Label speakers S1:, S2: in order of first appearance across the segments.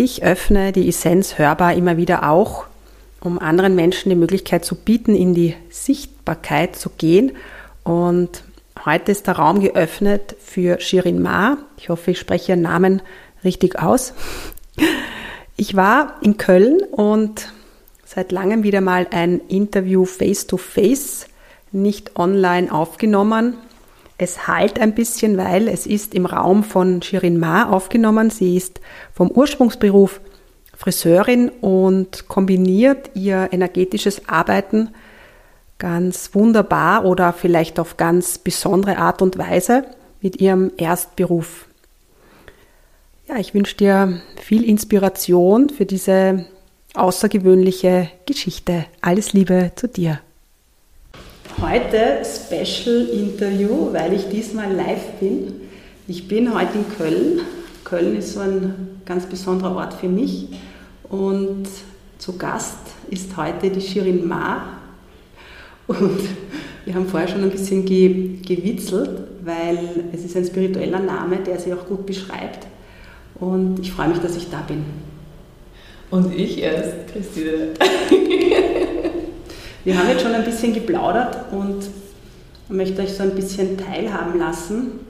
S1: Ich öffne die Essenz hörbar immer wieder auch, um anderen Menschen die Möglichkeit zu bieten, in die Sichtbarkeit zu gehen. Und heute ist der Raum geöffnet für Shirin Ma. Ich hoffe, ich spreche ihren Namen richtig aus. Ich war in Köln und seit langem wieder mal ein Interview face-to-face, -face, nicht online aufgenommen. Es halt ein bisschen, weil es ist im Raum von Shirin Ma aufgenommen. Sie ist vom Ursprungsberuf Friseurin und kombiniert ihr energetisches Arbeiten ganz wunderbar oder vielleicht auf ganz besondere Art und Weise mit ihrem Erstberuf. Ja, ich wünsche dir viel Inspiration für diese außergewöhnliche Geschichte. Alles Liebe zu dir. Heute Special Interview, weil ich diesmal live bin. Ich bin heute in Köln. Köln ist so ein ganz besonderer Ort für mich. Und zu Gast ist heute die Shirin Ma. Und wir haben vorher schon ein bisschen ge gewitzelt, weil es ist ein spiritueller Name, der sie auch gut beschreibt. Und ich freue mich, dass ich da bin.
S2: Und ich erst, Christine.
S1: Wir haben jetzt schon ein bisschen geplaudert und möchte euch so ein bisschen teilhaben lassen,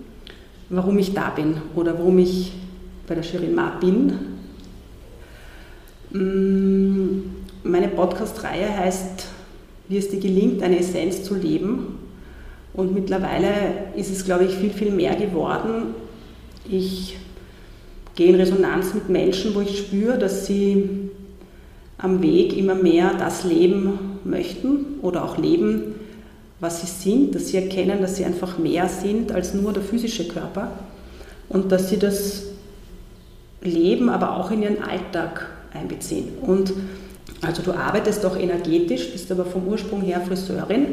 S1: warum ich da bin oder warum ich bei der Shirin Ma bin. Mm, meine Podcast-Reihe heißt, wie es dir gelingt, eine Essenz zu leben. Und mittlerweile ist es, glaube ich, viel, viel mehr geworden. Ich gehe in Resonanz mit Menschen, wo ich spüre, dass sie am Weg immer mehr das leben möchten oder auch leben, was sie sind, dass sie erkennen, dass sie einfach mehr sind als nur der physische Körper und dass sie das Leben aber auch in ihren Alltag einbeziehen. Und also du arbeitest auch energetisch, bist aber vom Ursprung her Friseurin,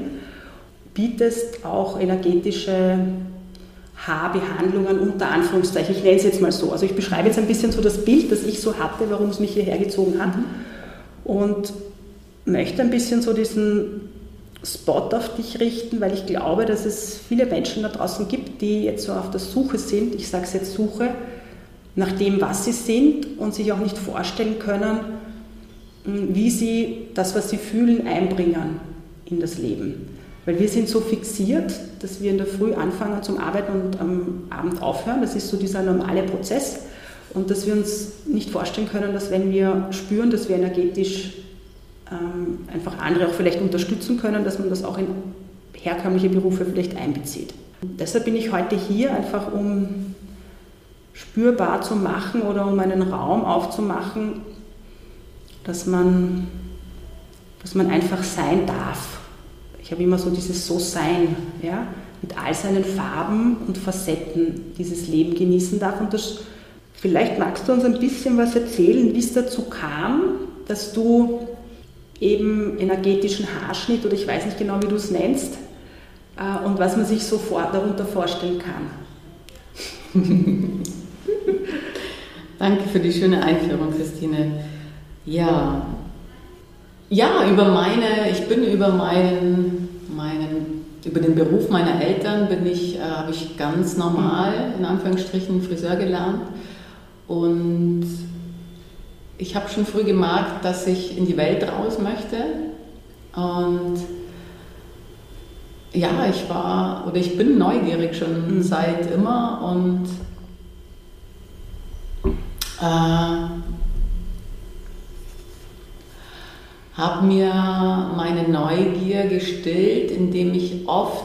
S1: bietest auch energetische Haarbehandlungen unter Anführungszeichen, ich nenne es jetzt mal so. Also ich beschreibe jetzt ein bisschen so das Bild, das ich so hatte, warum es mich hierher gezogen hat. Mhm und möchte ein bisschen so diesen Spot auf dich richten, weil ich glaube, dass es viele Menschen da draußen gibt, die jetzt so auf der Suche sind, ich sage es jetzt Suche, nach dem, was sie sind und sich auch nicht vorstellen können, wie sie das, was sie fühlen, einbringen in das Leben. Weil wir sind so fixiert, dass wir in der Früh anfangen zum Arbeiten und am Abend aufhören. Das ist so dieser normale Prozess. Und dass wir uns nicht vorstellen können, dass wenn wir spüren, dass wir energetisch ähm, einfach andere auch vielleicht unterstützen können, dass man das auch in herkömmliche Berufe vielleicht einbezieht. Und deshalb bin ich heute hier einfach, um spürbar zu machen oder um einen Raum aufzumachen, dass man, dass man einfach sein darf. Ich habe immer so dieses So-Sein, ja, mit all seinen Farben und Facetten dieses Leben genießen darf. Und das Vielleicht magst du uns ein bisschen was erzählen, wie es dazu kam, dass du eben energetischen Haarschnitt oder ich weiß nicht genau, wie du es nennst, äh, und was man sich sofort darunter vorstellen kann.
S2: Danke für die schöne Einführung, Christine. Ja, ja, über meine, ich bin über meinen, meinen, über den Beruf meiner Eltern bin ich, äh, habe ich ganz normal in Anführungsstrichen Friseur gelernt und ich habe schon früh gemerkt, dass ich in die Welt raus möchte. Und ja, ich war oder ich bin neugierig schon mhm. seit immer und äh, habe mir meine Neugier gestillt, indem ich oft,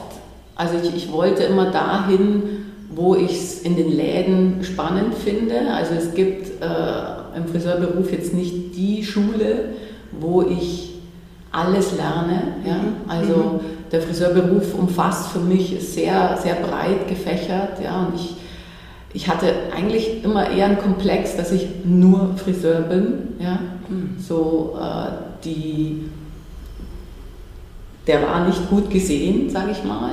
S2: also ich, ich wollte immer dahin, wo ich es in den Läden spannend finde. Also es gibt äh, im Friseurberuf jetzt nicht die Schule, wo ich alles lerne. Ja? Mhm. Also mhm. der Friseurberuf umfasst für mich sehr, sehr breit gefächert. Ja? Und ich, ich hatte eigentlich immer eher einen Komplex, dass ich nur Friseur bin. Ja? Mhm. So äh, die, der war nicht gut gesehen, sage ich mal.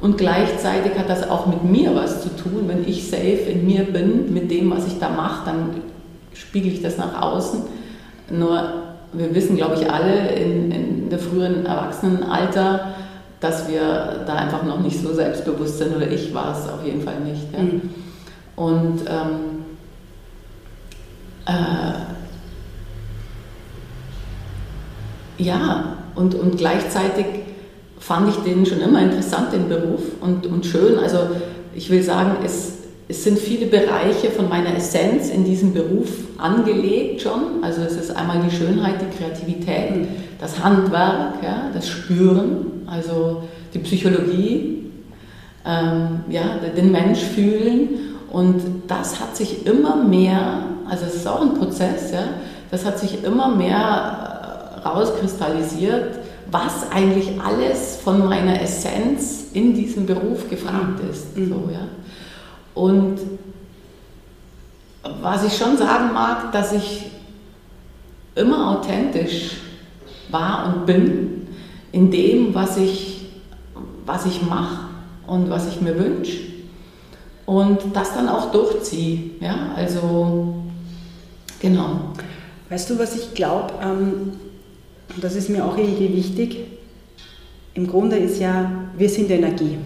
S2: Und gleichzeitig hat das auch mit mir was zu tun. Wenn ich safe in mir bin, mit dem, was ich da mache, dann spiegel ich das nach außen. Nur wir wissen, glaube ich, alle in, in der früheren Erwachsenenalter, dass wir da einfach noch nicht so selbstbewusst sind, oder ich war es auf jeden Fall nicht. Ja. Mhm. Und ähm, äh, ja, und, und gleichzeitig fand ich den schon immer interessant, den Beruf, und, und schön. Also ich will sagen, es, es sind viele Bereiche von meiner Essenz in diesem Beruf angelegt schon. Also es ist einmal die Schönheit, die Kreativität, mhm. das Handwerk, ja, das Spüren, also die Psychologie, ähm, ja, den Mensch fühlen. Und das hat sich immer mehr, also es ist auch ein Prozess, ja, das hat sich immer mehr äh, rauskristallisiert, was eigentlich alles von meiner Essenz in diesem Beruf gefragt mhm. ist. Mhm. So, ja. Und was ich schon sagen mag, dass ich immer authentisch war und bin in dem, was ich, was ich mache und was ich mir wünsche. Und das dann auch durchziehe. Ja? Also, genau.
S1: Weißt du, was ich glaube, ähm, das ist mir auch irgendwie wichtig, im Grunde ist ja, wir sind Energie.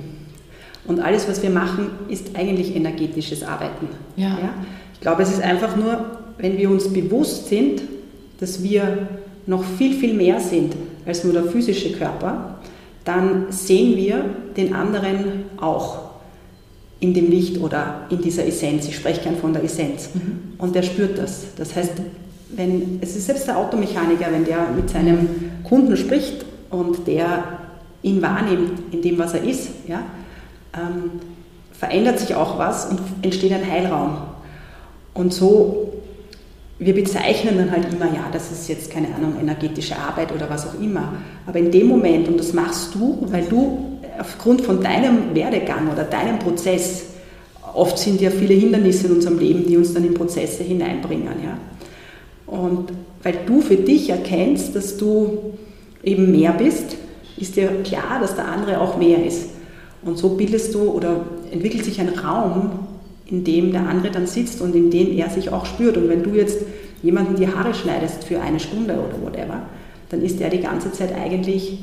S1: Und alles, was wir machen, ist eigentlich energetisches Arbeiten. Ja. ja? Ich glaube, es ist einfach nur, wenn wir uns bewusst sind, dass wir noch viel, viel mehr sind als nur der physische Körper, dann sehen wir den anderen auch in dem Licht oder in dieser Essenz. Ich spreche gern von der Essenz. Mhm. Und der spürt das. Das heißt, wenn, es ist selbst der Automechaniker, wenn der mit seinem Kunden spricht und der ihn wahrnimmt in dem, was er ist, ja, ähm, verändert sich auch was und entsteht ein Heilraum. Und so, wir bezeichnen dann halt immer, ja, das ist jetzt keine Ahnung, energetische Arbeit oder was auch immer. Aber in dem Moment, und das machst du, weil du aufgrund von deinem Werdegang oder deinem Prozess, oft sind ja viele Hindernisse in unserem Leben, die uns dann in Prozesse hineinbringen, ja. Und weil du für dich erkennst, dass du eben mehr bist, ist dir klar, dass der andere auch mehr ist. Und so bildest du oder entwickelt sich ein Raum, in dem der andere dann sitzt und in dem er sich auch spürt. Und wenn du jetzt jemanden die Haare schneidest für eine Stunde oder whatever, dann ist der die ganze Zeit eigentlich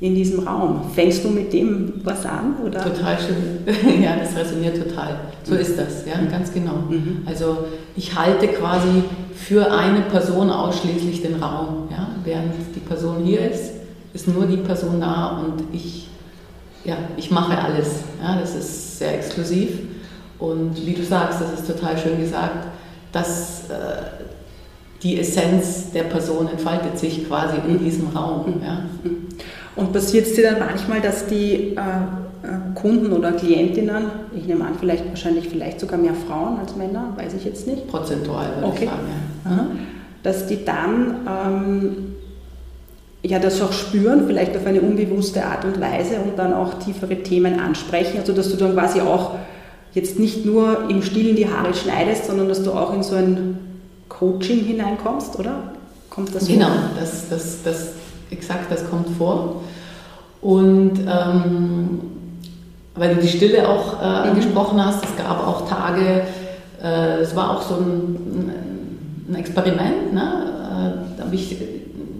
S1: in diesem Raum. Fängst du mit dem was an? Oder?
S2: Total schön. ja, das resoniert total. So ist das, ja, mhm. ganz genau. Mhm. Also ich halte quasi für eine Person ausschließlich den Raum. Ja? Während die Person hier ist, ist nur die Person da und ich ja, ich mache alles. Ja, das ist sehr exklusiv. Und wie du sagst, das ist total schön gesagt, dass äh, die Essenz der Person entfaltet sich quasi in diesem Raum. Ja.
S1: Und passiert es dir dann manchmal, dass die äh, äh, Kunden oder Klientinnen, ich nehme an, vielleicht wahrscheinlich vielleicht sogar mehr Frauen als Männer, weiß ich jetzt nicht.
S2: Prozentual würde okay. ich sagen, ja.
S1: Dass die dann ähm, ja das auch spüren, vielleicht auf eine unbewusste Art und Weise und dann auch tiefere Themen ansprechen. Also dass du dann quasi auch jetzt nicht nur im Stillen die Haare schneidest, sondern dass du auch in so ein Coaching hineinkommst, oder?
S2: Kommt das Genau, das, das, das, exakt, das kommt vor. Und ähm, weil du die Stille auch äh, mhm. angesprochen hast, es gab auch Tage, äh, es war auch so ein, ein Experiment, ne? Äh, da habe ich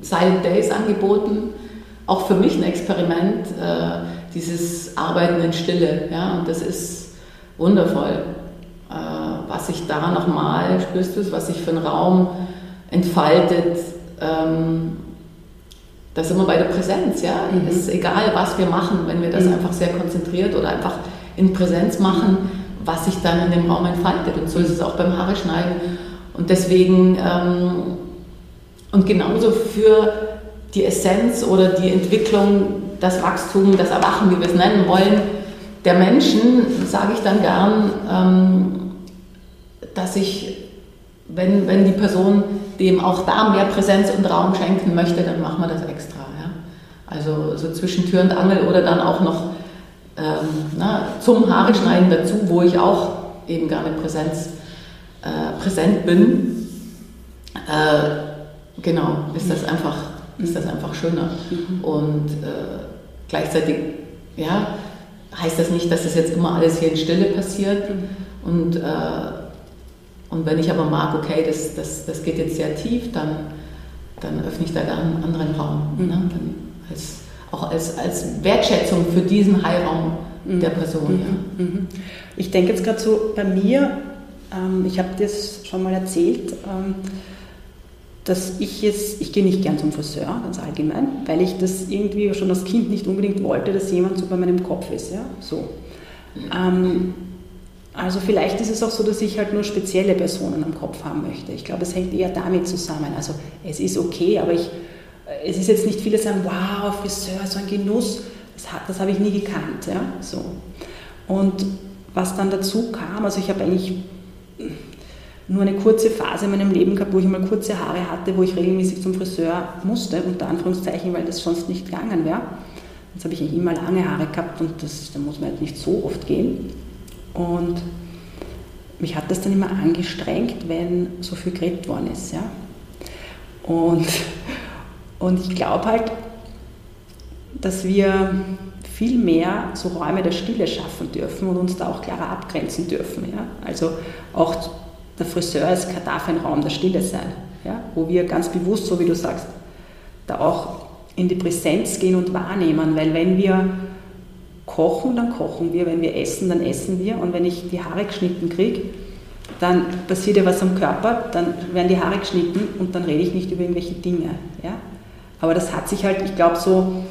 S2: Silent Days angeboten. Auch für mich ein Experiment, äh, dieses Arbeiten in Stille. Ja? Und das ist wundervoll. Äh, was sich da nochmal, spürst du es, was sich für einen Raum entfaltet, ähm, das ist immer bei der Präsenz. Ja? Mhm. Es ist egal, was wir machen, wenn wir das mhm. einfach sehr konzentriert oder einfach in Präsenz machen, was sich dann in dem Raum entfaltet. Und so ist es auch beim Haare schneiden. Und deswegen ähm, und genauso für die Essenz oder die Entwicklung, das Wachstum, das Erwachen, wie wir es nennen wollen, der Menschen, sage ich dann gern, ähm, dass ich, wenn, wenn die Person dem auch da mehr Präsenz und Raum schenken möchte, dann machen wir das extra. Ja? Also so zwischen Tür und Angel oder dann auch noch ähm, na, zum Haare schneiden dazu, wo ich auch eben gerne Präsenz, äh, präsent bin. Äh, genau, ist das einfach, ist das einfach schöner. Mhm. Und äh, gleichzeitig, ja, heißt das nicht, dass das jetzt immer alles hier in Stille passiert. Mhm. Und, äh, und wenn ich aber mag, okay, das, das, das geht jetzt sehr tief, dann, dann öffne ich da einen anderen Raum. Mhm. Ne? Dann als, auch als, als Wertschätzung für diesen Heilraum mhm. der Person. Ja.
S1: Mhm. Mhm. Ich denke jetzt gerade so bei mir, ähm, ich habe das schon mal erzählt, ähm, dass ich jetzt, ich gehe nicht gern zum Friseur, ganz allgemein, weil ich das irgendwie schon als Kind nicht unbedingt wollte, dass jemand so bei meinem Kopf ist. Ja? So. Ähm, also vielleicht ist es auch so, dass ich halt nur spezielle Personen am Kopf haben möchte. Ich glaube, es hängt eher damit zusammen. Also es ist okay, aber ich, es ist jetzt nicht viele sagen, wow, Friseur, so ein Genuss. Das, das habe ich nie gekannt. Ja? So. Und was dann dazu kam, also ich habe eigentlich nur eine kurze Phase in meinem Leben gehabt, wo ich mal kurze Haare hatte, wo ich regelmäßig zum Friseur musste, unter Anführungszeichen, weil das sonst nicht gegangen wäre. Jetzt habe ich eigentlich immer lange Haare gehabt und das, da muss man halt nicht so oft gehen. Und mich hat das dann immer angestrengt, wenn so viel geredet worden ist. Ja? Und, und ich glaube halt, dass wir viel mehr so Räume der Stille schaffen dürfen und uns da auch klarer abgrenzen dürfen. Ja? Also auch der Friseur ist, darf ein Raum der Stille sein, ja? wo wir ganz bewusst, so wie du sagst, da auch in die Präsenz gehen und wahrnehmen, weil wenn wir kochen, dann kochen wir, wenn wir essen, dann essen wir und wenn ich die Haare geschnitten kriege, dann passiert ja was am Körper, dann werden die Haare geschnitten und dann rede ich nicht über irgendwelche Dinge. Ja? Aber das hat sich halt, ich glaube, so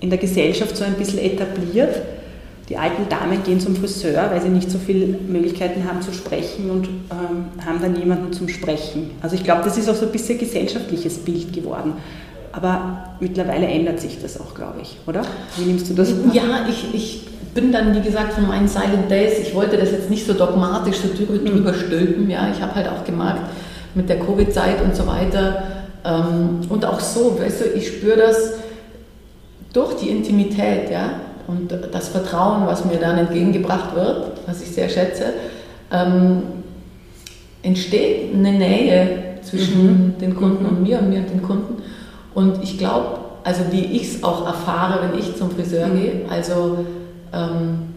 S1: in der Gesellschaft so ein bisschen etabliert, die alten Damen gehen zum Friseur, weil sie nicht so viele Möglichkeiten haben zu sprechen und ähm, haben dann jemanden zum Sprechen. Also ich glaube, das ist auch so ein bisschen gesellschaftliches Bild geworden. Aber mittlerweile ändert sich das auch, glaube ich, oder? Wie nimmst du das?
S2: Ja, ich, ich bin dann, wie gesagt, von meinen Silent Days, ich wollte das jetzt nicht so dogmatisch so drüber, mhm. drüber stülpen. Ja, ich habe halt auch gemerkt, mit der Covid-Zeit und so weiter. Ähm, und auch so, weißt du, ich spüre das durch die Intimität, ja. Und das Vertrauen, was mir dann entgegengebracht wird, was ich sehr schätze, ähm, entsteht eine Nähe zwischen mhm. den Kunden und mir und mir und den Kunden. Und ich glaube, also wie ich es auch erfahre, wenn ich zum Friseur mhm. gehe, also ähm,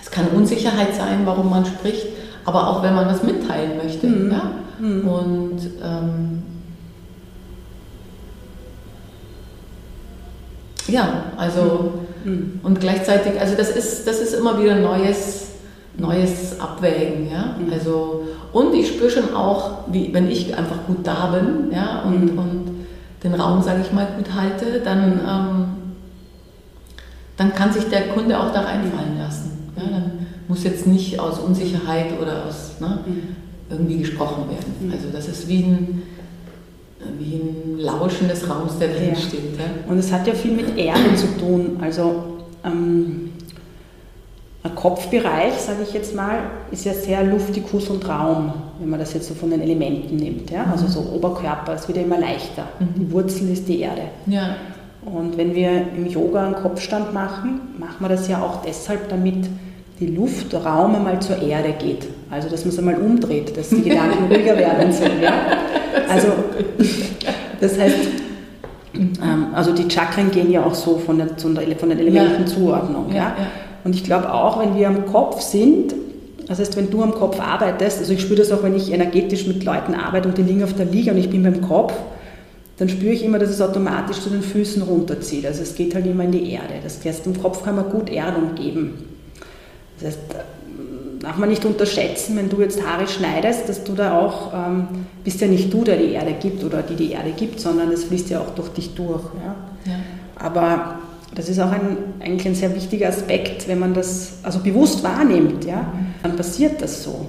S2: es kann Unsicherheit sein, warum man spricht, aber auch wenn man was mitteilen möchte. Mhm. Ja? Mhm. Und ähm, ja, also Mhm. Und gleichzeitig, also das ist, das ist immer wieder neues, neues Abwägen, ja. Mhm. Also, und ich spüre schon auch, wie, wenn ich einfach gut da bin, ja, und, mhm. und den Raum, sage ich mal, gut halte, dann, ähm, dann kann sich der Kunde auch da reinfallen lassen. Ja? Dann muss jetzt nicht aus Unsicherheit oder aus ne, mhm. irgendwie gesprochen werden. Mhm. Also das ist wie ein, wie ein Lauschen des Raums, der drin ja. steht. Ja?
S1: Und es hat ja viel mit Erde zu tun. Also ähm, ein Kopfbereich, sage ich jetzt mal, ist ja sehr Luftikus und Raum, wenn man das jetzt so von den Elementen nimmt. Ja? Also so Oberkörper, es wird ja immer leichter. Mhm. Die Wurzel ist die Erde. Ja. Und wenn wir im Yoga einen Kopfstand machen, machen wir das ja auch deshalb, damit die Luft, der Raum einmal zur Erde geht. Also, dass man es einmal umdreht, dass die Gedanken ruhiger werden sollen. Ja? Also, das heißt, ähm, also die Chakren gehen ja auch so von, der, von den Elementenzuordnung. Ja. Ja? Und ich glaube auch, wenn wir am Kopf sind, das heißt, wenn du am Kopf arbeitest, also ich spüre das auch, wenn ich energetisch mit Leuten arbeite und die liegen auf der Liege und ich bin beim Kopf, dann spüre ich immer, dass es automatisch zu den Füßen runterzieht. Also es geht halt immer in die Erde. Das heißt, im Kopf kann man gut Erdung geben. Das heißt, darf man nicht unterschätzen, wenn du jetzt Haare schneidest, dass du da auch, ähm, bist ja nicht du, der die Erde gibt oder die die Erde gibt, sondern es fließt ja auch durch dich durch. Ja? ja. Aber das ist auch ein, eigentlich ein sehr wichtiger Aspekt, wenn man das also bewusst wahrnimmt, ja? dann passiert das so.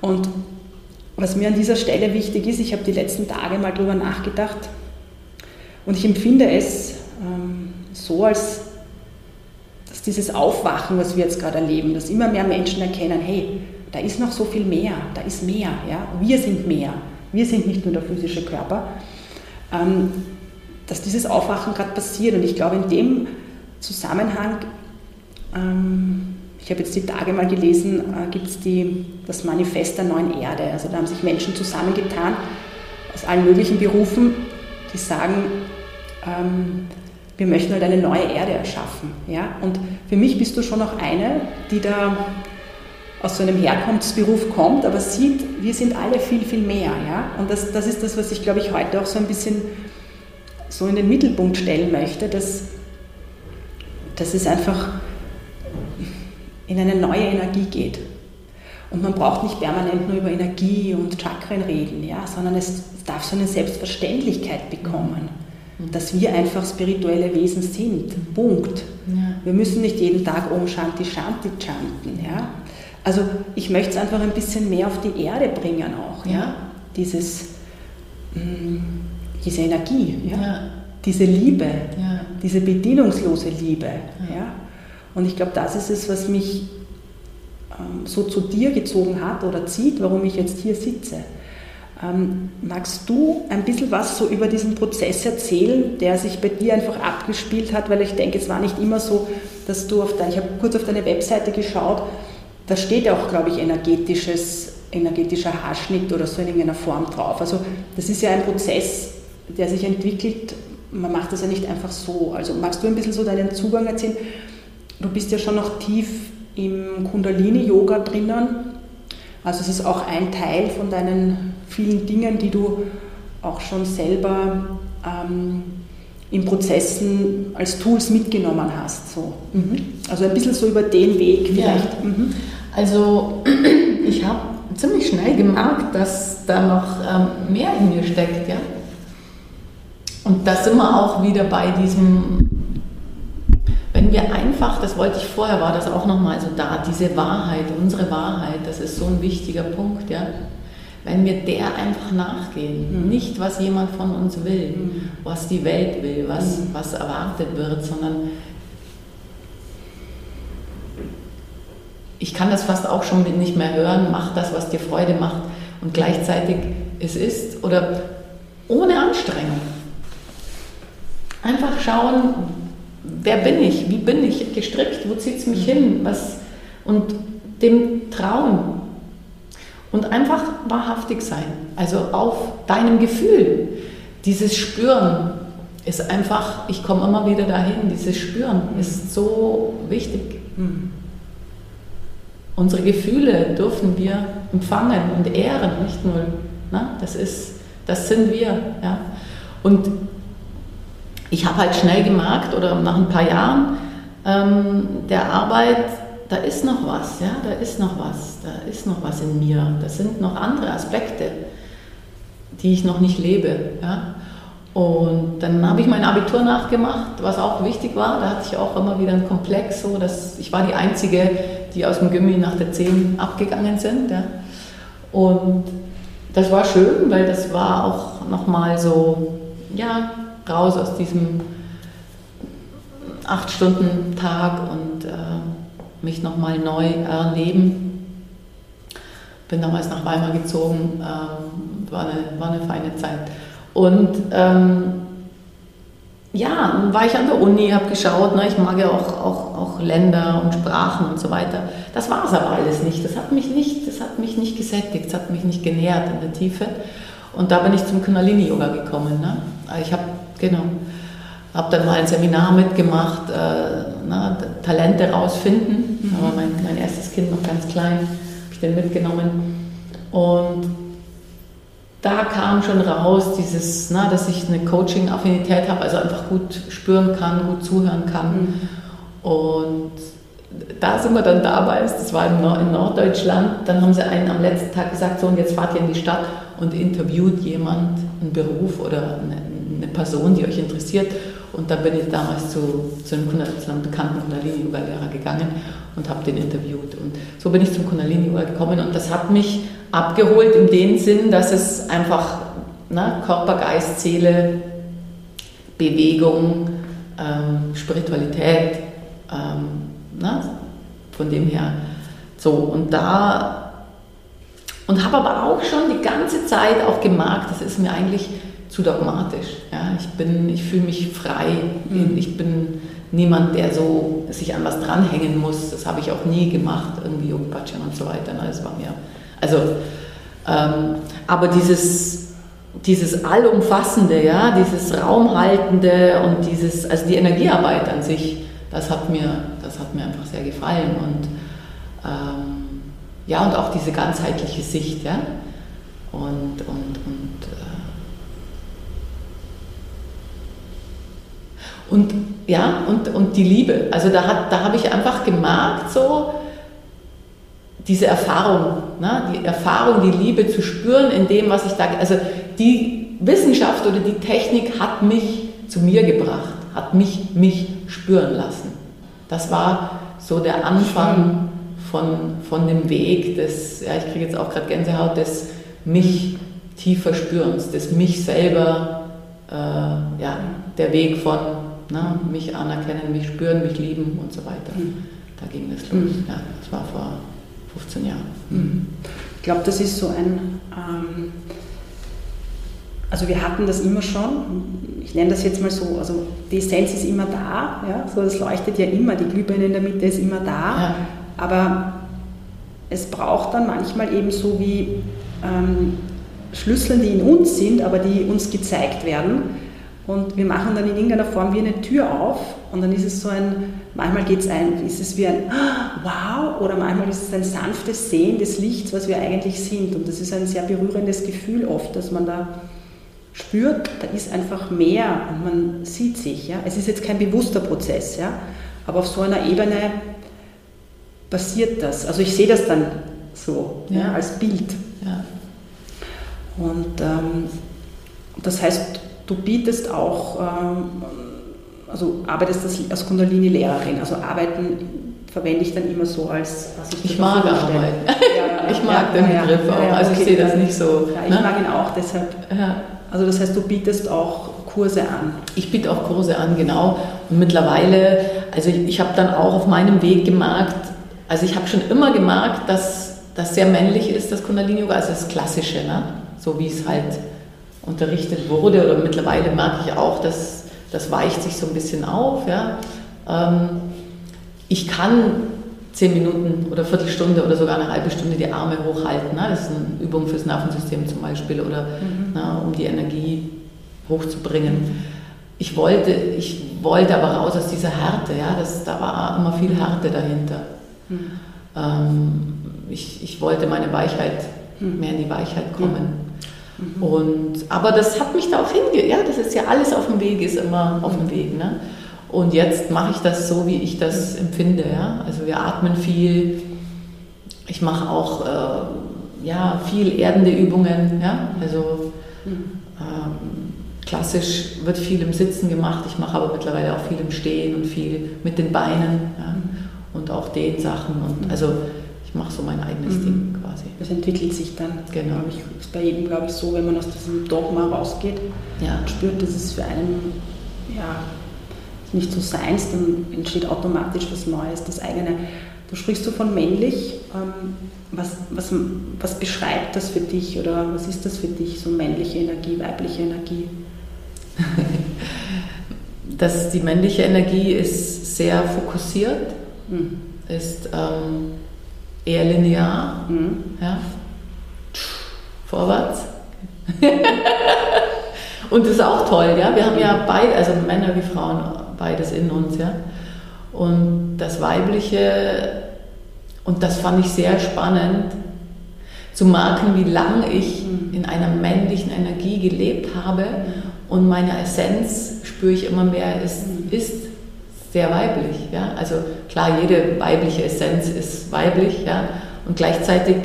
S1: Und was mir an dieser Stelle wichtig ist, ich habe die letzten Tage mal darüber nachgedacht, Und ich empfinde es ähm, so, als dieses Aufwachen, was wir jetzt gerade erleben, dass immer mehr Menschen erkennen, hey, da ist noch so viel mehr, da ist mehr, ja? wir sind mehr, wir sind nicht nur der physische Körper, ähm, dass dieses Aufwachen gerade passiert. Und ich glaube, in dem Zusammenhang, ähm, ich habe jetzt die Tage mal gelesen, äh, gibt es das Manifest der neuen Erde. Also da haben sich Menschen zusammengetan aus allen möglichen Berufen, die sagen, ähm, wir möchten halt eine neue Erde erschaffen. Ja? Und für mich bist du schon noch eine, die da aus so einem Herkunftsberuf kommt, aber sieht, wir sind alle viel, viel mehr. Ja? Und das, das ist das, was ich, glaube ich, heute auch so ein bisschen so in den Mittelpunkt stellen möchte, dass, dass es einfach in eine neue Energie geht. Und man braucht nicht permanent nur über Energie und Chakren reden, ja, sondern es darf so eine Selbstverständlichkeit bekommen. Dass wir einfach spirituelle Wesen sind. Punkt. Ja. Wir müssen nicht jeden Tag Om Shanti Shanti chanten. Ja. Also ich möchte es einfach ein bisschen mehr auf die Erde bringen auch. Ja. ja. Dieses, mh, mm, diese Energie, ja. ja. diese Liebe, diese bedienungslose Liebe. Ja. Und ich glaube, das ist es, was mich ähm, so zu dir gezogen hat oder zieht, warum ich jetzt hier sitze. Ähm, magst du ein bisschen was so über diesen Prozess erzählen, der sich bei dir einfach abgespielt hat? Weil ich denke, es war nicht immer so, dass du auf dein, ich habe kurz auf deine Webseite geschaut, da steht auch, glaube ich, energetisches, energetischer Haarschnitt oder so in irgendeiner Form drauf. Also das ist ja ein Prozess, der sich entwickelt. Man macht das ja nicht einfach so. Also magst du ein bisschen so deinen Zugang erzählen? Du bist ja schon noch tief im Kundalini-Yoga drinnen. Also es ist auch ein Teil von deinen vielen Dingen, die du auch schon selber ähm, in Prozessen als Tools mitgenommen hast. So. Mhm. Also ein bisschen so über den Weg vielleicht.
S2: Ja. Mhm. Also ich habe ziemlich schnell gemerkt, dass da noch ähm, mehr in mir steckt. Ja? Und da sind wir auch wieder bei diesem wenn wir einfach, das wollte ich vorher, war das auch nochmal so da, diese Wahrheit, unsere Wahrheit, das ist so ein wichtiger Punkt, ja. Wenn wir der einfach nachgehen, mhm. nicht was jemand von uns will, mhm. was die Welt will, was, mhm. was erwartet wird, sondern ich kann das fast auch schon nicht mehr hören, mach das, was dir Freude macht und gleichzeitig es ist oder ohne Anstrengung. Einfach schauen, wer bin ich, wie bin ich gestrickt, wo zieht es mich hin, was, und dem Trauen und einfach wahrhaftig sein, also auf deinem Gefühl, dieses Spüren ist einfach, ich komme immer wieder dahin, dieses Spüren ist so wichtig. Mhm. Unsere Gefühle dürfen wir empfangen und ehren, nicht nur, na, das ist, das sind wir, ja. Und ich habe halt schnell gemerkt oder nach ein paar Jahren ähm, der Arbeit, da ist noch was, ja, da ist noch was, da ist noch was in mir, da sind noch andere Aspekte, die ich noch nicht lebe, ja. Und dann habe ich mein Abitur nachgemacht, was auch wichtig war. Da hatte ich auch immer wieder einen Komplex, so dass ich war die Einzige, die aus dem Gimmi nach der 10 abgegangen sind. Ja. Und das war schön, weil das war auch nochmal so, ja, raus aus diesem acht Stunden Tag und äh, mich nochmal neu erleben. Bin damals nach Weimar gezogen, ähm, war, eine, war eine feine Zeit. Und ähm, ja, dann war ich an der Uni, habe geschaut, ne, ich mag ja auch, auch, auch Länder und Sprachen und so weiter. Das war es aber alles nicht. Das hat mich nicht, das hat mich nicht gesättigt, das hat mich nicht genährt in der Tiefe. Und da bin ich zum Kundalini-Yoga gekommen. Ne? Ich habe Genau. Habe dann mal ein Seminar mitgemacht, äh, na, Talente rausfinden. Mhm. Aber mein, mein erstes Kind noch ganz klein, habe ich den mitgenommen. Und da kam schon raus, dieses, na, dass ich eine Coaching-Affinität habe, also einfach gut spüren kann, gut zuhören kann. Mhm. Und da sind wir dann dabei, das war in Norddeutschland, dann haben sie einen am letzten Tag gesagt, so und jetzt fahrt ihr in die Stadt und interviewt jemand, einen Beruf oder eine, eine Person, die euch interessiert. Und da bin ich damals zu, zu einem, zu einem bekannten Kundalini-Yoga-Lehrer gegangen und habe den interviewt. Und so bin ich zum Kundalini-Yoga gekommen und das hat mich abgeholt in dem Sinn, dass es einfach na, Körper, Geist, Seele Bewegung, ähm, Spiritualität, ähm, na, von dem her. So, und da, und habe aber auch schon die ganze Zeit auch gemerkt, das ist mir eigentlich zu dogmatisch. Ja? Ich, bin, ich fühle mich frei, mhm. ich bin niemand, der so sich an was dranhängen muss. Das habe ich auch nie gemacht, irgendwie Yogipatschan und so weiter. Na, das war mir, also, ähm, aber dieses, dieses Allumfassende, ja, dieses Raumhaltende und dieses, also die Energiearbeit an sich, das hat mir, das hat mir einfach sehr gefallen und ähm, ja, und auch diese ganzheitliche Sicht, ja, und, und, und äh, und ja, und, und die Liebe. Also da, da habe ich einfach gemerkt, so diese Erfahrung, ne? die Erfahrung, die Liebe zu spüren in dem, was ich da, also die Wissenschaft oder die Technik hat mich zu mir gebracht, hat mich, mich spüren lassen. Das war so der Anfang von, von dem Weg des, ja, ich kriege jetzt auch gerade Gänsehaut, des mich tiefer Spürens, des mich selber, äh, ja, der Weg von ne, mich anerkennen, mich spüren, mich lieben und so weiter. Mhm. Da ging es los. Mhm. Ja, das war vor 15 Jahren.
S1: Mhm. Ich glaube, das ist so ein, ähm, also wir hatten das immer schon, ich nenne das jetzt mal so, also die Essenz ist immer da, ja, so das leuchtet ja immer, die Glühbirne in der Mitte ist immer da, ja. aber es braucht dann manchmal eben so wie ähm, Schlüssel, die in uns sind, aber die uns gezeigt werden und wir machen dann in irgendeiner Form wie eine Tür auf und dann ist es so ein, manchmal geht es ein, ist es wie ein Wow oder manchmal ist es ein sanftes Sehen des Lichts, was wir eigentlich sind. Und das ist ein sehr berührendes Gefühl oft, dass man da spürt, da ist einfach mehr und man sieht sich. Ja? Es ist jetzt kein bewusster Prozess, ja? aber auf so einer Ebene passiert das. Also ich sehe das dann so ja. ja als Bild. Ja. Und ähm, das heißt, Du bietest auch, ähm, also arbeitest als Kundalini-Lehrerin, also arbeiten verwende ich dann immer so als,
S2: was ich Ich mag arbeiten. Ja, ich mag ja, den Begriff ja, auch, also okay, ich sehe das nicht so.
S1: Ja, ich ne? mag ihn auch, deshalb. Also das heißt, du bietest auch Kurse an.
S2: Ich biete auch Kurse an, genau. Und mittlerweile, also ich, ich habe dann auch auf meinem Weg gemerkt, also ich habe schon immer gemerkt, dass das sehr männlich ist, das Kundalini-Yoga, also das Klassische, ne? so wie es halt unterrichtet wurde oder mittlerweile merke ich auch, dass das weicht sich so ein bisschen auf. Ja. Ähm, ich kann zehn Minuten oder Viertelstunde oder sogar eine halbe Stunde die Arme hochhalten. Ne? Das ist eine Übung fürs Nervensystem zum Beispiel oder mhm. na, um die Energie hochzubringen. Ich wollte, ich wollte aber raus aus dieser Härte. Ja? Das, da war immer viel Härte dahinter. Mhm. Ähm, ich, ich wollte meine Weichheit, mhm. mehr in die Weichheit kommen. Mhm. Und, aber das hat mich da auch hinge... Ja, das ist ja alles auf dem Weg, ist immer auf dem Weg. Ne? Und jetzt mache ich das so, wie ich das empfinde. Ja? Also wir atmen viel. Ich mache auch äh, ja, viel erdende Übungen. Ja? Also ähm, klassisch wird viel im Sitzen gemacht. Ich mache aber mittlerweile auch viel im Stehen und viel mit den Beinen ja? und auch den Sachen. Und also mache so mein eigenes mhm. Ding quasi.
S1: Das entwickelt sich dann. Genau. Ich, ist bei jedem, glaube ich, so, wenn man aus diesem Dogma rausgeht ja. und spürt, dass es für einen ja, nicht so seins, dann entsteht automatisch was Neues, das eigene. Du sprichst so von männlich. Ähm, was, was, was beschreibt das für dich oder was ist das für dich, so männliche Energie, weibliche Energie?
S2: das, die männliche Energie ist sehr fokussiert, mhm. ist ähm, eher linear. Mhm. Ja. Vorwärts. und das ist auch toll, ja. Wir haben ja beide, also Männer wie Frauen, beides in uns, ja. Und das Weibliche, und das fand ich sehr spannend, zu merken, wie lange ich mhm. in einer männlichen Energie gelebt habe mhm. und meine Essenz spüre ich immer mehr, ist, mhm. ist sehr weiblich. Ja? Also klar, jede weibliche Essenz ist weiblich ja? und gleichzeitig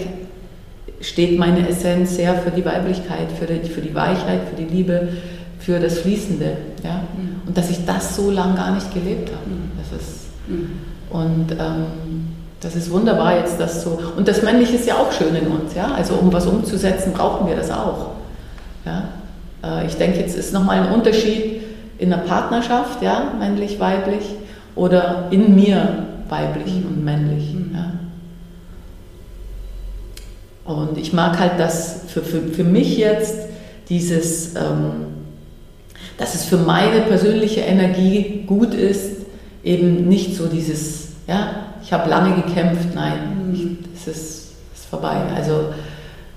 S2: steht meine Essenz sehr für die Weiblichkeit, für die, für die Weichheit, für die Liebe, für das Fließende. Ja? Mhm. Und dass ich das so lange gar nicht gelebt habe. Mhm. Das ist, mhm. Und ähm, das ist wunderbar jetzt das so. Und das Männliche ist ja auch schön in uns. Ja? Also um was umzusetzen, brauchen wir das auch. Ja? Äh, ich denke, jetzt ist nochmal ein Unterschied, in der Partnerschaft, ja, männlich, weiblich, oder in mir, weiblich mhm. und männlich. Mhm. Ja. Und ich mag halt das für, für, für mich jetzt, dieses, ähm, dass es für meine persönliche Energie gut ist, eben nicht so dieses, ja, ich habe lange gekämpft, nein, mhm. es ist, ist vorbei. Also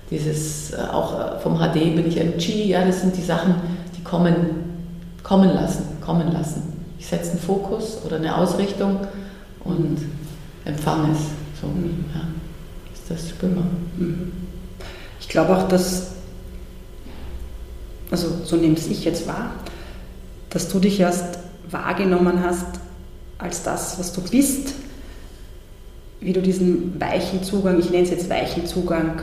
S2: dieses, äh, auch äh, vom HD bin ich MG, ja, das sind die Sachen, die kommen, kommen lassen, kommen lassen. Ich setze einen Fokus oder eine Ausrichtung und empfange es. So, mhm. ja, ist das. Mhm.
S1: Ich glaube auch, dass, also so nehme es ich jetzt wahr, dass du dich erst wahrgenommen hast als das, was du bist, wie du diesen weichen Zugang, ich nenne es jetzt weichen Zugang,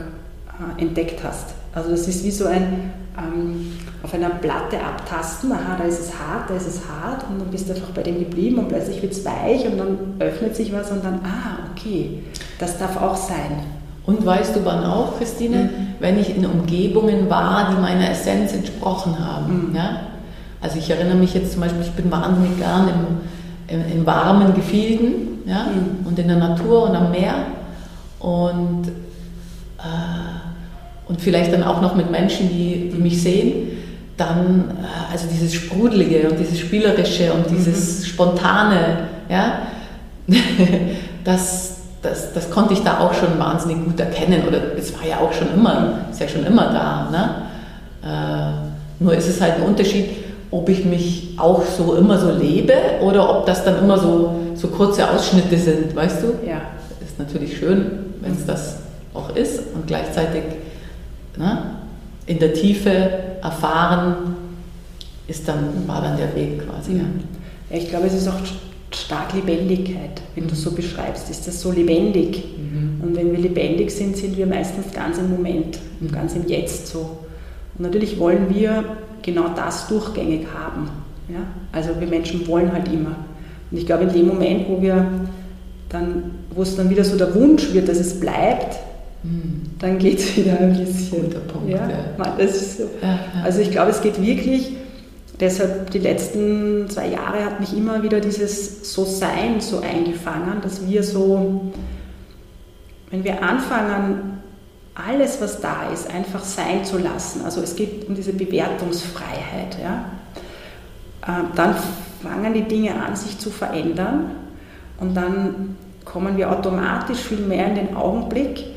S1: äh, entdeckt hast. Also das ist wie so ein ähm, auf einer Platte abtasten, aha, da ist es hart, da ist es hart und dann bist du einfach bei dem geblieben und plötzlich wird es weich und dann öffnet sich was und dann, ah, okay, das darf auch sein.
S2: Und weißt du wann auch, Christine, mhm. wenn ich in Umgebungen war, die meiner Essenz entsprochen haben. Mhm. Ja? Also ich erinnere mich jetzt zum Beispiel, ich bin wahnsinnig gern im, im, in warmen Gefilden ja? Mhm. und in der Natur und am Meer. Und äh, und vielleicht dann auch noch mit Menschen, die, die mich sehen, dann äh, also dieses Sprudelige und dieses Spielerische und dieses mhm. Spontane, ja, das, das, das konnte ich da auch schon wahnsinnig gut erkennen oder es war ja auch schon immer, ist ja schon immer da. Ne? Äh, nur ist es halt ein Unterschied, ob ich mich auch so immer so lebe oder ob das dann immer so, so kurze Ausschnitte sind, weißt du?
S1: Ja.
S2: Ist natürlich schön, wenn es das auch ist und gleichzeitig ne, in der Tiefe erfahren ist dann, war dann der Weg quasi. Ja.
S1: ja ich glaube, es ist auch stark Lebendigkeit, wenn du so beschreibst, ist das so lebendig. Mhm. Und wenn wir lebendig sind, sind wir meistens ganz im Moment und ganz im Jetzt so. Und natürlich wollen wir genau das durchgängig haben. Ja? Also wir Menschen wollen halt immer. Und ich glaube, in dem Moment, wo wir dann, wo es dann wieder so der Wunsch wird, dass es bleibt. Dann geht es wieder ein bisschen.
S2: Guter Punkt, ja.
S1: ja. Das ist so. Ja, ja. Also ich glaube, es geht wirklich, deshalb die letzten zwei Jahre hat mich immer wieder dieses So-Sein so eingefangen, dass wir so, wenn wir anfangen, alles, was da ist, einfach sein zu lassen, also es geht um diese Bewertungsfreiheit, ja, äh, dann fangen die Dinge an, sich zu verändern und dann kommen wir automatisch viel mehr in den Augenblick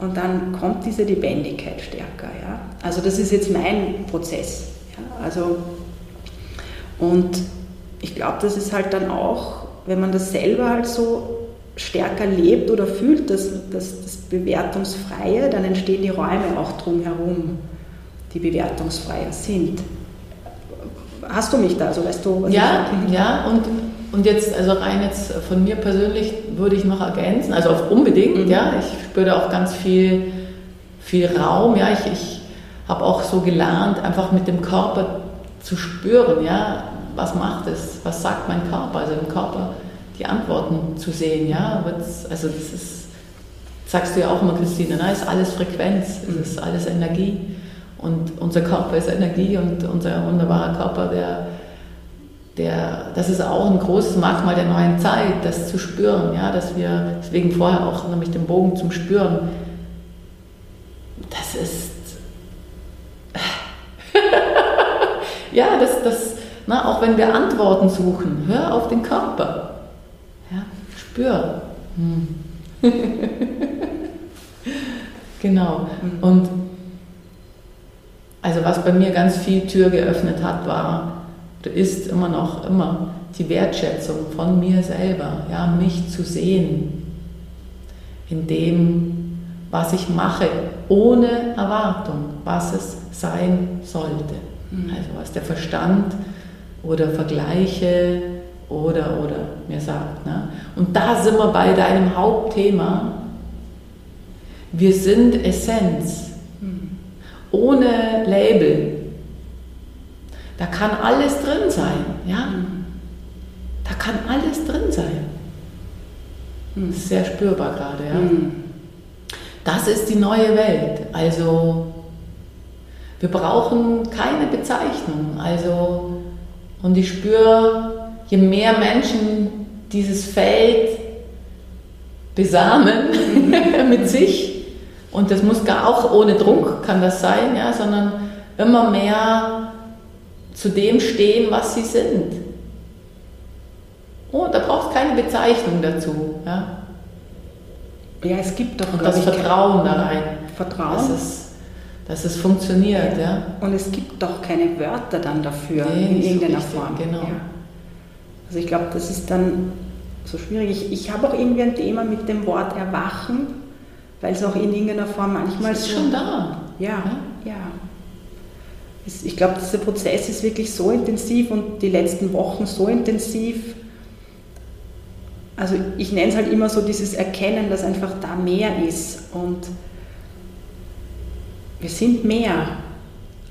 S1: und dann kommt diese Lebendigkeit stärker. Ja? Also das ist jetzt mein Prozess. Ja? Also, und ich glaube, das ist halt dann auch, wenn man das selber halt so stärker lebt oder fühlt, dass, dass das Bewertungsfreie, dann entstehen die Räume auch drumherum, die bewertungsfreier sind. Hast du mich da? Also weißt du,
S2: was ja, Ja, und und jetzt, also rein jetzt von mir persönlich würde ich noch ergänzen, also auf unbedingt, mhm. ja, ich spüre auch ganz viel, viel Raum, ja, ich, ich habe auch so gelernt, einfach mit dem Körper zu spüren, ja, was macht es, was sagt mein Körper, also im Körper die Antworten zu sehen, ja, also das ist, sagst du ja auch immer, Christine, na, ist alles Frequenz, es ist alles Energie. Und unser Körper ist Energie und unser wunderbarer Körper, der der, das ist auch ein großes Merkmal der neuen Zeit, das zu spüren, ja, dass wir, deswegen vorher auch nämlich den Bogen zum Spüren, das ist, ja, das, das, na, auch wenn wir Antworten suchen, hör auf den Körper, ja, spür. Hm. genau, und also was bei mir ganz viel Tür geöffnet hat, war ist immer noch immer die Wertschätzung von mir selber, ja, mich zu sehen in dem, was ich mache, ohne Erwartung, was es sein sollte. Mhm. Also was der Verstand oder Vergleiche oder oder mir sagt. Ne? Und da sind wir bei deinem Hauptthema. Wir sind Essenz, mhm. ohne Label, da kann alles drin sein, ja. Da kann alles drin sein. Das ist sehr spürbar gerade, ja. Mhm. Das ist die neue Welt. Also wir brauchen keine Bezeichnung. Also Und ich spüre, je mehr Menschen dieses Feld besamen mit sich, und das muss gar auch ohne Druck, kann das sein, ja, sondern immer mehr zu dem stehen, was sie sind. Oh, da braucht es keine Bezeichnung dazu. Ja,
S1: ja es gibt doch.
S2: Und das Vertrauen da rein.
S1: Vertrauen.
S2: Dass es, dass es funktioniert. Ja.
S1: Und es gibt doch keine Wörter dann dafür nee, in irgendeiner so Form.
S2: Genau.
S1: Ja. Also ich glaube, das ist dann so schwierig. Ich, ich habe auch irgendwie ein Thema mit dem Wort Erwachen, weil es auch in irgendeiner Form manchmal
S2: das ist so, schon da.
S1: Ja, ja. ja. Ich glaube, dieser Prozess ist wirklich so intensiv und die letzten Wochen so intensiv. Also ich nenne es halt immer so dieses Erkennen, dass einfach da mehr ist und wir sind mehr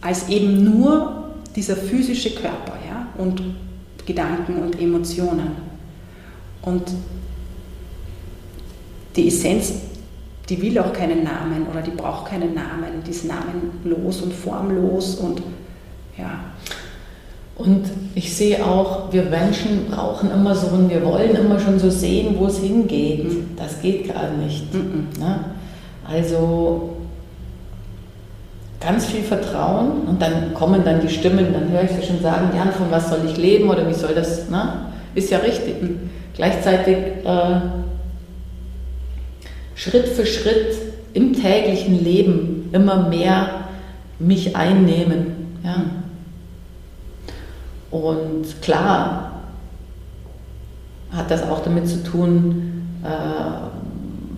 S1: als eben nur dieser physische Körper ja? und Gedanken und Emotionen. Und die Essenz, die will auch keinen Namen oder die braucht keinen Namen, die ist namenlos und formlos und ja.
S2: Und ich sehe auch, wir Menschen brauchen immer so und wir wollen immer schon so sehen, wo es hingeht. Mhm. Das geht gar nicht. Mhm. Ne? Also ganz viel Vertrauen und dann kommen dann die Stimmen, dann höre ich sie schon sagen, Jan, von was soll ich leben oder wie soll das, ne? ist ja richtig. Mhm. Gleichzeitig äh, Schritt für Schritt im täglichen Leben immer mehr mich einnehmen. Ja? Und klar hat das auch damit zu tun, äh,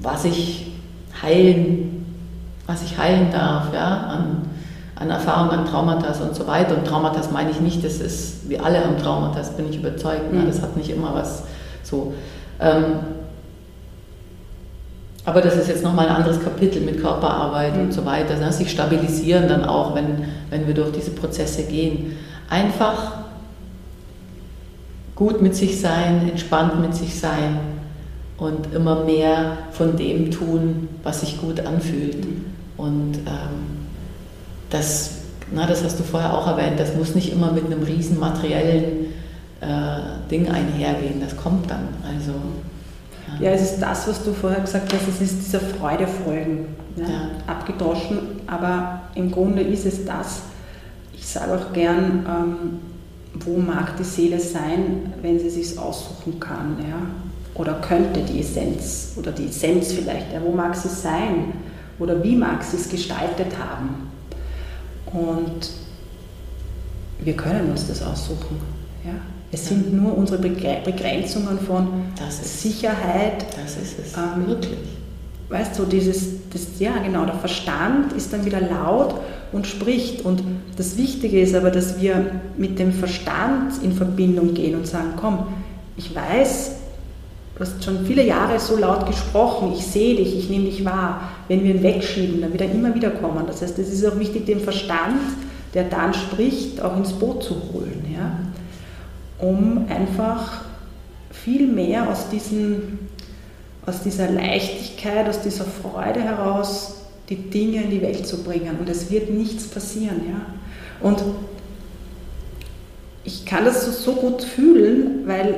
S2: was ich heilen, was ich heilen darf, ja, an, an Erfahrungen, an Traumata und so weiter. Und Traumata meine ich nicht, das ist, wie alle haben Traumata, bin ich überzeugt. Ne? Das hat nicht immer was so. Ähm, aber das ist jetzt nochmal ein anderes Kapitel mit Körperarbeit mhm. und so weiter. Ne? Sich stabilisieren dann auch, wenn, wenn wir durch diese Prozesse gehen. Einfach gut mit sich sein, entspannt mit sich sein und immer mehr von dem tun, was sich gut anfühlt. Mhm. Und ähm, das, na, das hast du vorher auch erwähnt, das muss nicht immer mit einem riesen materiellen äh, Ding einhergehen. Das kommt dann. Also,
S1: ja. ja. es ist das, was du vorher gesagt hast, es ist dieser Freude folgen. Ja? Ja. Abgedroschen, aber im Grunde ist es das. Ich sage auch gern, ähm, wo mag die Seele sein, wenn sie sich aussuchen kann, ja? Oder könnte die Essenz oder die Essenz vielleicht, ja, wo mag sie sein? Oder wie mag sie es gestaltet haben? Und wir können uns das aussuchen. Ja? Es sind nur unsere Begrenzungen von
S2: ist,
S1: Sicherheit.
S2: Das ist es, ähm, wirklich.
S1: Weißt du, dieses, das, ja genau, der Verstand ist dann wieder laut und spricht. Und das Wichtige ist aber, dass wir mit dem Verstand in Verbindung gehen und sagen, komm, ich weiß, du hast schon viele Jahre so laut gesprochen, ich sehe dich, ich nehme dich wahr. Wenn wir ihn wegschieben, dann wird er immer wieder kommen. Das heißt, es ist auch wichtig, den Verstand, der dann spricht, auch ins Boot zu holen. Ja? Um einfach viel mehr aus, diesen, aus dieser Leichtigkeit, aus dieser Freude heraus die Dinge in die Welt zu bringen. Und es wird nichts passieren. Ja? Und ich kann das so, so gut fühlen, weil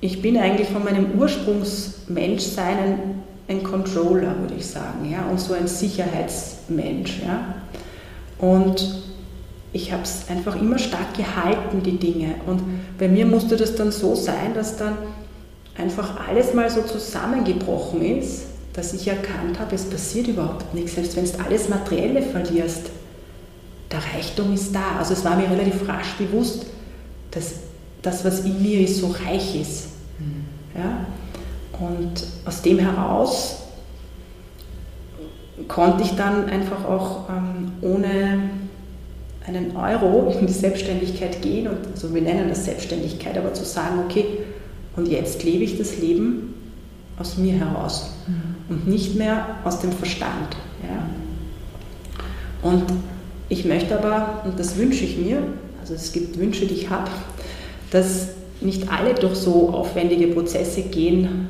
S1: ich bin eigentlich von meinem Ursprungsmenschsein ein, ein Controller, würde ich sagen, ja? und so ein Sicherheitsmensch. Ja? Und ich habe es einfach immer stark gehalten, die Dinge. Und bei mir musste das dann so sein, dass dann einfach alles mal so zusammengebrochen ist, dass ich erkannt habe, es passiert überhaupt nichts. Selbst wenn du alles Materielle verlierst, der Reichtum ist da. Also es war mir relativ rasch bewusst, dass das, was in mir ist, so reich ist. Mhm. Ja? Und aus dem heraus konnte ich dann einfach auch ähm, ohne einen Euro in die Selbstständigkeit gehen und also wir nennen das Selbstständigkeit, aber zu sagen, okay, und jetzt lebe ich das Leben aus mir heraus mhm. und nicht mehr aus dem Verstand. Ja? Und ich möchte aber, und das wünsche ich mir, also es gibt Wünsche, die ich habe, dass nicht alle durch so aufwendige Prozesse gehen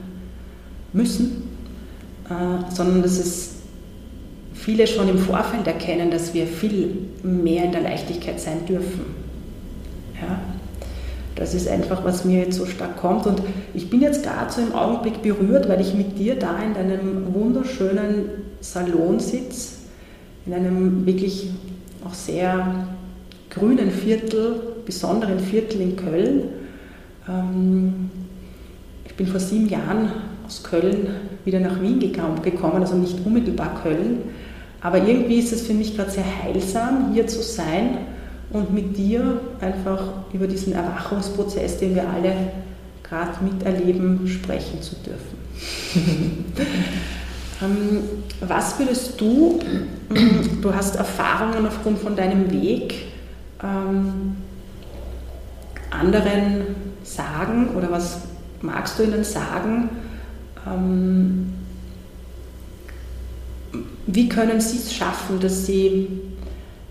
S1: müssen, äh, sondern dass es viele schon im Vorfeld erkennen, dass wir viel mehr in der Leichtigkeit sein dürfen. Ja? Das ist einfach, was mir jetzt so stark kommt. Und ich bin jetzt gerade so im Augenblick berührt, weil ich mit dir da in deinem wunderschönen Salon sitze, in einem wirklich auch sehr grünen Viertel, besonderen Viertel in Köln. Ähm, ich bin vor sieben Jahren aus Köln wieder nach Wien gekommen, also nicht unmittelbar Köln. Aber irgendwie ist es für mich gerade sehr heilsam, hier zu sein und mit dir einfach über diesen Erwachungsprozess, den wir alle gerade miterleben, sprechen zu dürfen. ähm, was würdest du, du hast Erfahrungen aufgrund von deinem Weg, ähm, anderen sagen oder was magst du ihnen sagen? Wie können sie es schaffen, dass sie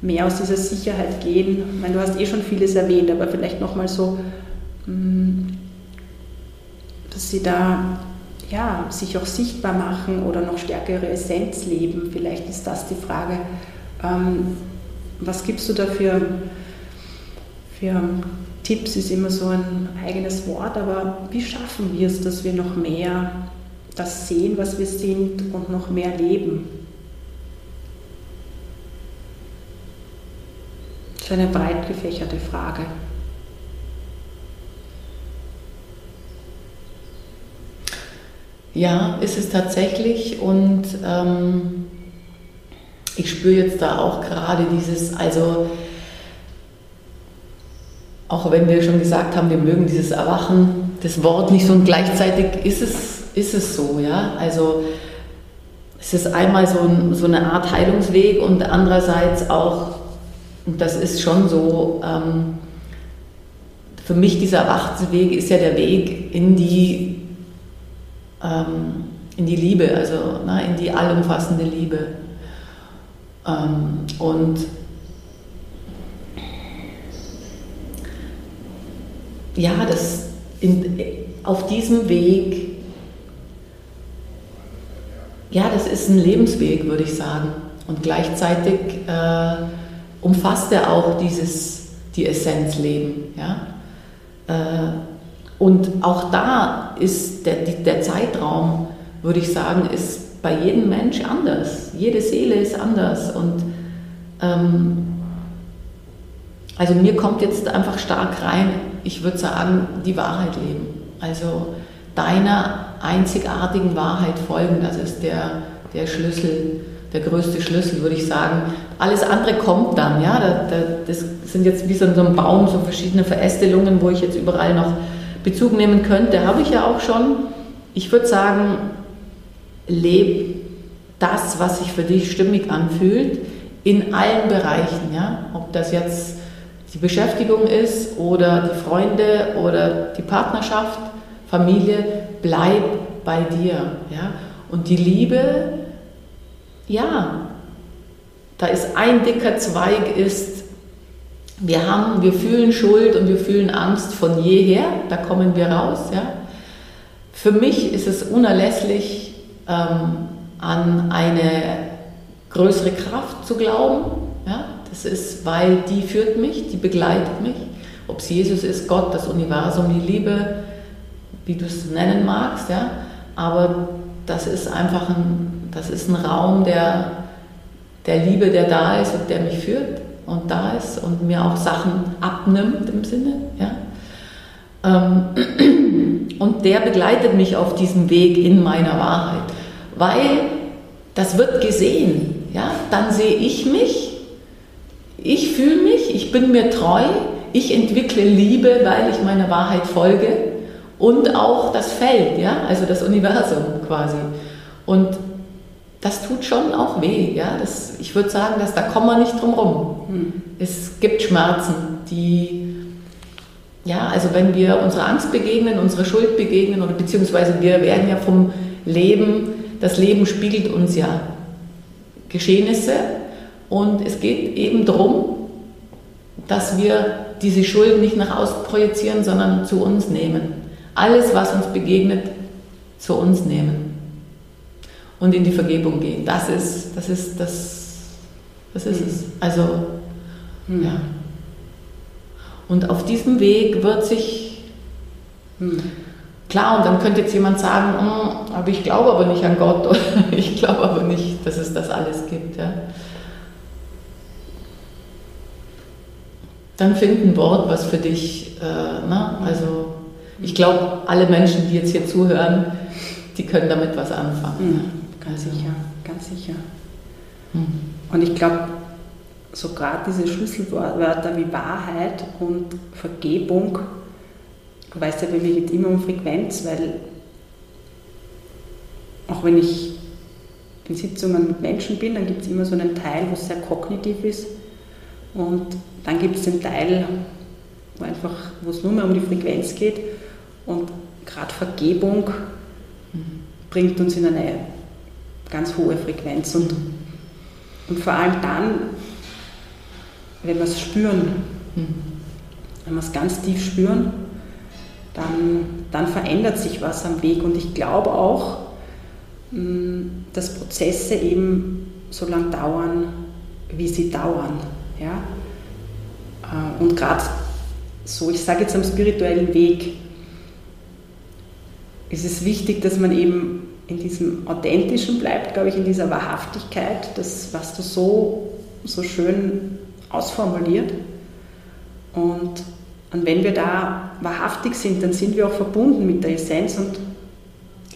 S1: mehr aus dieser Sicherheit gehen? Ich meine, du hast eh schon vieles erwähnt, aber vielleicht nochmal so, mm, dass sie da ja, sich auch sichtbar machen oder noch stärker ihre Essenz leben. Vielleicht ist das die Frage. Ähm, was gibst du da für, für Tipps? Ist immer so ein eigenes Wort, aber wie schaffen wir es, dass wir noch mehr das sehen, was wir sind und noch mehr leben? Das ist eine breit gefächerte Frage.
S2: Ja, ist es tatsächlich und ähm, ich spüre jetzt da auch gerade dieses, also auch wenn wir schon gesagt haben, wir mögen dieses Erwachen, das Wort nicht so und gleichzeitig ist es, ist es so, ja, also es ist einmal so, ein, so eine Art Heilungsweg und andererseits auch, und das ist schon so, ähm, für mich dieser Erwachensweg ist ja der Weg in die ähm, in die Liebe, also na, in die allumfassende Liebe. Ähm, und ja, das in, auf diesem Weg, ja, das ist ein Lebensweg, würde ich sagen. Und gleichzeitig äh, umfasst er auch dieses, die Essenz Leben. Ja? Äh, und auch da ist der, der Zeitraum, würde ich sagen, ist bei jedem Mensch anders. Jede Seele ist anders. Und ähm, also mir kommt jetzt einfach stark rein, ich würde sagen, die Wahrheit leben. Also deiner einzigartigen Wahrheit folgen, das ist der, der Schlüssel, der größte Schlüssel, würde ich sagen. Alles andere kommt dann, ja. das sind jetzt wie so ein Baum, so verschiedene Verästelungen, wo ich jetzt überall noch Bezug nehmen könnte, habe ich ja auch schon. Ich würde sagen, lebe das, was sich für dich stimmig anfühlt, in allen Bereichen. Ja? Ob das jetzt die Beschäftigung ist oder die Freunde oder die Partnerschaft, Familie, bleib bei dir. Ja? Und die Liebe, ja, da ist ein dicker Zweig, ist wir haben, wir fühlen Schuld und wir fühlen Angst von jeher, da kommen wir raus. Ja. Für mich ist es unerlässlich, ähm, an eine größere Kraft zu glauben. Ja. Das ist, weil die führt mich, die begleitet mich. Ob es Jesus ist, Gott, das Universum, die Liebe, wie du es nennen magst. Ja. Aber das ist einfach ein, das ist ein Raum der, der Liebe, der da ist und der mich führt und da ist und mir auch Sachen abnimmt im Sinne. Ja? Ähm, und der begleitet mich auf diesem Weg in meiner Wahrheit, weil das wird gesehen. Ja? Dann sehe ich mich, ich fühle mich, ich bin mir treu, ich entwickle Liebe, weil ich meiner Wahrheit folge und auch das Feld, ja? also das Universum quasi. Und das tut schon auch weh. Ja? Das, ich würde sagen, dass, da kommen wir nicht drum rum. Hm. Es gibt Schmerzen, die, ja, also wenn wir unserer Angst begegnen, unserer Schuld begegnen, oder beziehungsweise wir werden ja vom Leben, das Leben spiegelt uns ja Geschehnisse und es geht eben darum, dass wir diese Schuld nicht nach außen projizieren, sondern zu uns nehmen. Alles, was uns begegnet, zu uns nehmen und in die Vergebung gehen. Das ist, das ist, das, das ist mhm. es. Also, mhm. ja. Und auf diesem Weg wird sich, hm, klar, und dann könnte jetzt jemand sagen, hm, aber ich glaube aber nicht an Gott oder ich glaube aber nicht, dass es das alles gibt. Ja. Dann find ein Wort, was für dich, äh, na, also ich glaube, alle Menschen, die jetzt hier zuhören, die können damit was anfangen.
S1: Mhm, ganz sicher, ganz sicher. Mhm. Und ich glaube, so gerade diese Schlüsselwörter wie Wahrheit und Vergebung, du weißt ja, bei mir geht es immer um Frequenz, weil auch wenn ich in Sitzungen mit Menschen bin, dann gibt es immer so einen Teil, wo es sehr kognitiv ist und dann gibt es den Teil, wo einfach, wo es nur mehr um die Frequenz geht und gerade Vergebung bringt uns in eine ganz hohe Frequenz und, und vor allem dann, wenn wir es spüren, wenn wir es ganz tief spüren, dann, dann verändert sich was am Weg und ich glaube auch, dass Prozesse eben so lange dauern, wie sie dauern. Ja? Äh, und gerade so, ich sage jetzt am spirituellen Weg, ist es wichtig, dass man eben in diesem Authentischen bleibt, glaube ich, in dieser Wahrhaftigkeit, das, was du so, so schön ausformuliert. Und, und wenn wir da wahrhaftig sind, dann sind wir auch verbunden mit der Essenz und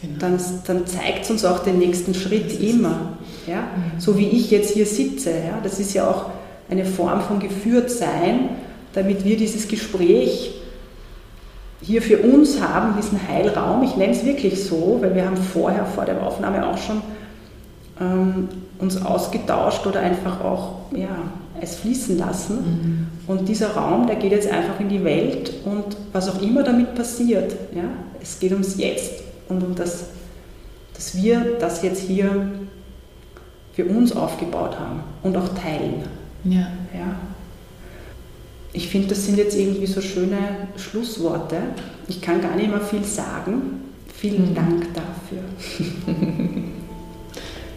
S1: genau. dann, dann zeigt es uns auch den nächsten Schritt immer. Ja? Mhm. So wie ich jetzt hier sitze. Ja? Das ist ja auch eine Form von Geführtsein, damit wir dieses Gespräch hier für uns haben, diesen Heilraum. Ich nenne es wirklich so, weil wir haben vorher, vor der Aufnahme auch schon ähm, uns ausgetauscht oder einfach auch ja, es fließen lassen. Mhm. Und dieser Raum, der geht jetzt einfach in die Welt und was auch immer damit passiert, ja, es geht ums Jetzt und um das, dass wir das jetzt hier für uns aufgebaut haben und auch teilen. Ja. ja. Ich finde, das sind jetzt irgendwie so schöne Schlussworte. Ich kann gar nicht mehr viel sagen. Vielen mhm. Dank dafür.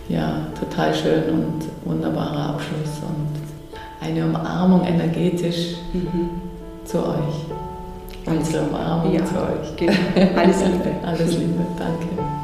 S2: ja, total schön und wunderbarer Abschluss und eine Umarmung energetisch mhm. zu euch. Unsere Umarmung ja, zu euch.
S1: Genau. Alles Liebe.
S2: Alles Liebe, danke.